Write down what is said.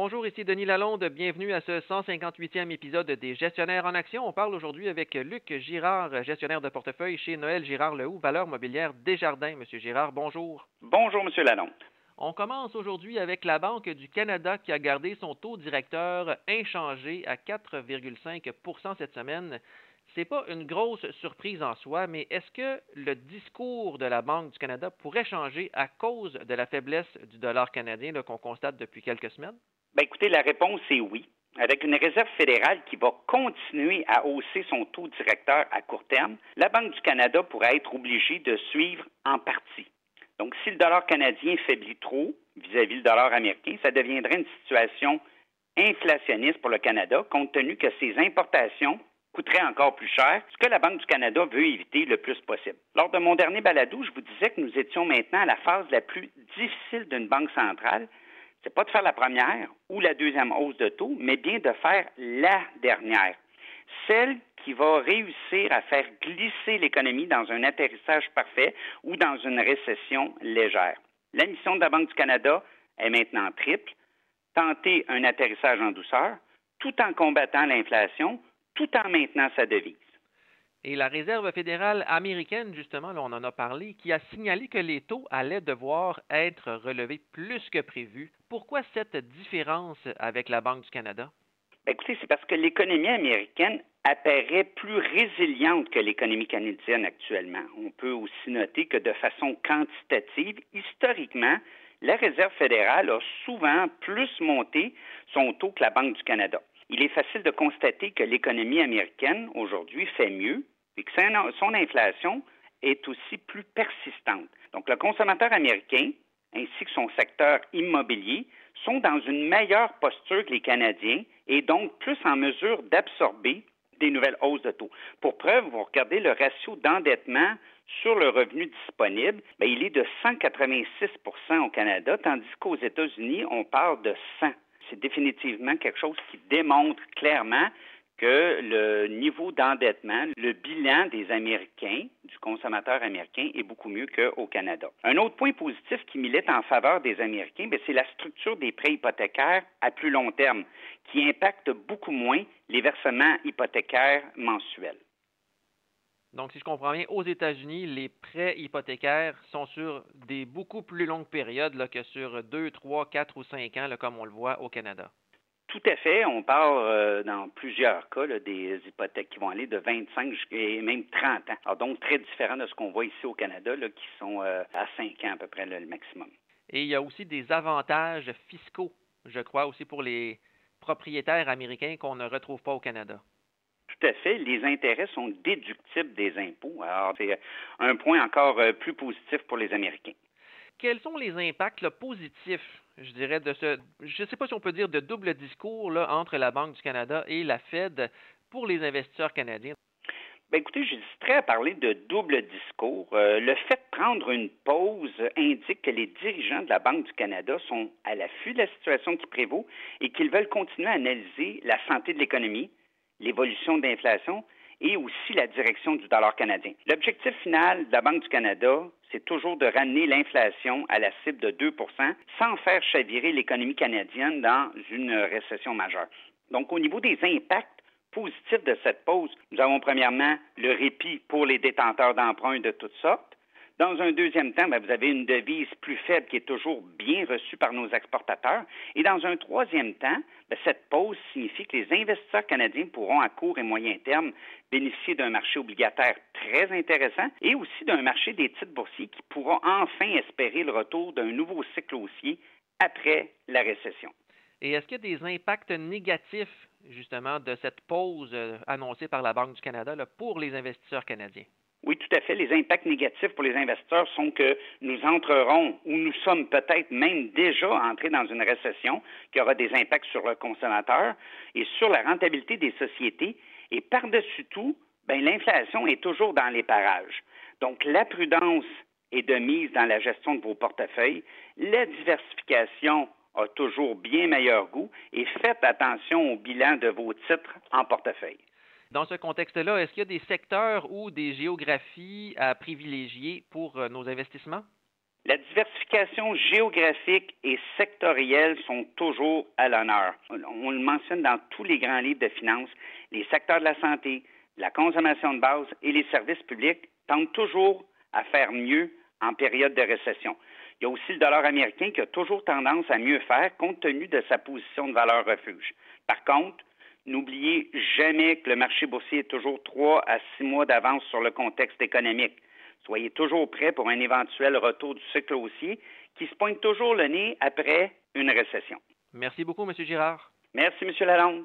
Bonjour, ici Denis Lalonde. Bienvenue à ce 158e épisode des Gestionnaires en action. On parle aujourd'hui avec Luc Girard, gestionnaire de portefeuille chez Noël Girard Lehoux, valeur mobilière Desjardins. Monsieur Girard, bonjour. Bonjour, Monsieur Lalonde. On commence aujourd'hui avec la Banque du Canada qui a gardé son taux directeur inchangé à 4,5% cette semaine. C'est pas une grosse surprise en soi, mais est-ce que le discours de la Banque du Canada pourrait changer à cause de la faiblesse du dollar canadien qu'on constate depuis quelques semaines? Bien, écoutez, la réponse est oui. Avec une réserve fédérale qui va continuer à hausser son taux directeur à court terme, la Banque du Canada pourrait être obligée de suivre en partie. Donc, si le dollar canadien faiblit trop vis-à-vis -vis le dollar américain, ça deviendrait une situation inflationniste pour le Canada, compte tenu que ses importations coûterait encore plus cher, ce que la Banque du Canada veut éviter le plus possible. Lors de mon dernier balado, je vous disais que nous étions maintenant à la phase la plus difficile d'une banque centrale. C'est pas de faire la première ou la deuxième hausse de taux, mais bien de faire la dernière. Celle qui va réussir à faire glisser l'économie dans un atterrissage parfait ou dans une récession légère. La mission de la Banque du Canada est maintenant triple. Tenter un atterrissage en douceur, tout en combattant l'inflation, tout en maintenant sa devise. Et la Réserve fédérale américaine, justement, là, on en a parlé, qui a signalé que les taux allaient devoir être relevés plus que prévu. Pourquoi cette différence avec la Banque du Canada? Ben, écoutez, c'est parce que l'économie américaine apparaît plus résiliente que l'économie canadienne actuellement. On peut aussi noter que de façon quantitative, historiquement, la Réserve fédérale a souvent plus monté son taux que la Banque du Canada il est facile de constater que l'économie américaine aujourd'hui fait mieux et que son inflation est aussi plus persistante. Donc le consommateur américain ainsi que son secteur immobilier sont dans une meilleure posture que les Canadiens et donc plus en mesure d'absorber des nouvelles hausses de taux. Pour preuve, vous regardez le ratio d'endettement sur le revenu disponible, bien, il est de 186% au Canada, tandis qu'aux États-Unis, on parle de 100 c'est définitivement quelque chose qui démontre clairement que le niveau d'endettement, le bilan des Américains, du consommateur américain, est beaucoup mieux qu'au Canada. Un autre point positif qui milite en faveur des Américains, ben, c'est la structure des prêts hypothécaires à plus long terme, qui impacte beaucoup moins les versements hypothécaires mensuels. Donc, si je comprends bien, aux États-Unis, les prêts hypothécaires sont sur des beaucoup plus longues périodes que sur 2, 3, 4 ou 5 ans, comme on le voit au Canada. Tout à fait. On parle euh, dans plusieurs cas des hypothèques qui vont aller de 25 jusqu'à même 30 ans. Alors donc très différent de ce qu'on voit ici au Canada, qui sont euh, à 5 ans à peu près le maximum. Et il y a aussi des avantages fiscaux, je crois, aussi pour les propriétaires américains qu'on ne retrouve pas au Canada. Tout à fait. Les intérêts sont déductibles des impôts. Alors, c'est un point encore euh, plus positif pour les Américains. Quels sont les impacts positifs, je dirais, de ce, je ne sais pas si on peut dire de double discours là, entre la Banque du Canada et la Fed pour les investisseurs canadiens? Bien, écoutez, j'hésiterais à parler de double discours. Euh, le fait de prendre une pause indique que les dirigeants de la Banque du Canada sont à l'affût de la situation qui prévaut et qu'ils veulent continuer à analyser la santé de l'économie, l'évolution de l'inflation et aussi la direction du dollar canadien. L'objectif final de la Banque du Canada, c'est toujours de ramener l'inflation à la cible de 2% sans faire chavirer l'économie canadienne dans une récession majeure. Donc, au niveau des impacts positifs de cette pause, nous avons premièrement le répit pour les détenteurs d'emprunts de toutes sortes. Dans un deuxième temps, ben, vous avez une devise plus faible qui est toujours bien reçue par nos exportateurs. Et dans un troisième temps, ben, cette pause signifie que les investisseurs canadiens pourront à court et moyen terme bénéficier d'un marché obligataire très intéressant et aussi d'un marché des titres boursiers qui pourront enfin espérer le retour d'un nouveau cycle haussier après la récession. Et est-ce qu'il y a des impacts négatifs, justement, de cette pause euh, annoncée par la Banque du Canada pour les investisseurs canadiens? Oui, tout à fait. Les impacts négatifs pour les investisseurs sont que nous entrerons ou nous sommes peut-être même déjà entrés dans une récession qui aura des impacts sur le consommateur et sur la rentabilité des sociétés. Et par-dessus tout, ben, l'inflation est toujours dans les parages. Donc, la prudence est de mise dans la gestion de vos portefeuilles. La diversification a toujours bien meilleur goût et faites attention au bilan de vos titres en portefeuille. Dans ce contexte-là, est-ce qu'il y a des secteurs ou des géographies à privilégier pour euh, nos investissements? La diversification géographique et sectorielle sont toujours à l'honneur. On le mentionne dans tous les grands livres de finances. Les secteurs de la santé, la consommation de base et les services publics tendent toujours à faire mieux en période de récession. Il y a aussi le dollar américain qui a toujours tendance à mieux faire compte tenu de sa position de valeur refuge. Par contre, n'oubliez jamais que le marché boursier est toujours trois à six mois d'avance sur le contexte économique. Soyez toujours prêts pour un éventuel retour du cycle haussier qui se pointe toujours le nez après une récession. Merci beaucoup, M. Girard. Merci, M. Lalonde.